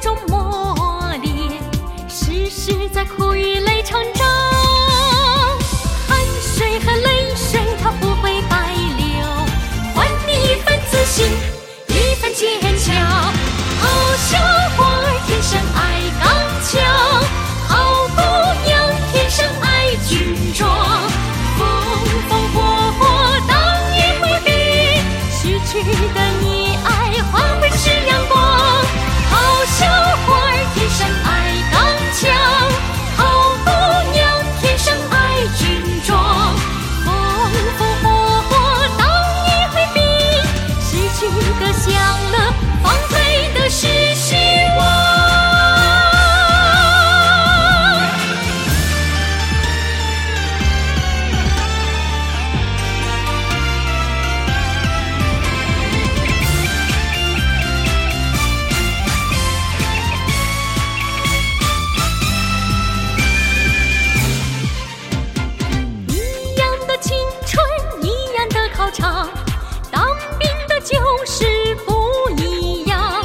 中磨练，世事在苦与泪成舟，汗水和泪水它不会白流，换你一份自信，一份坚强。好小伙儿天生爱钢枪，好姑娘天生爱军装，风风火火当一回兵，失去的你。就是不一样。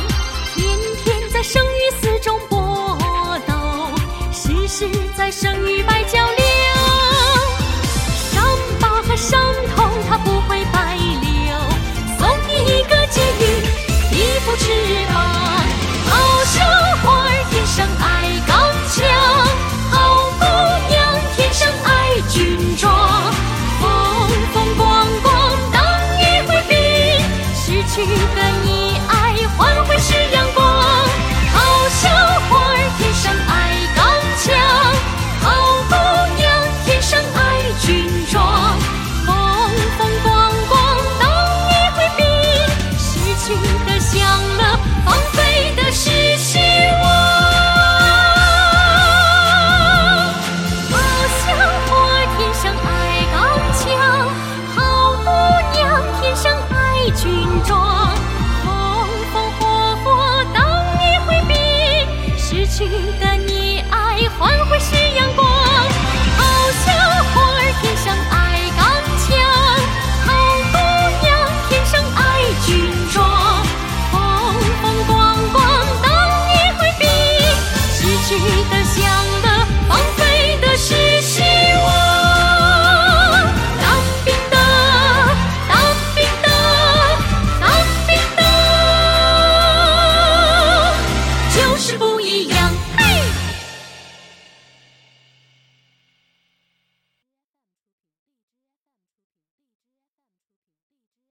天天在生与死中搏斗，时时在生与败去。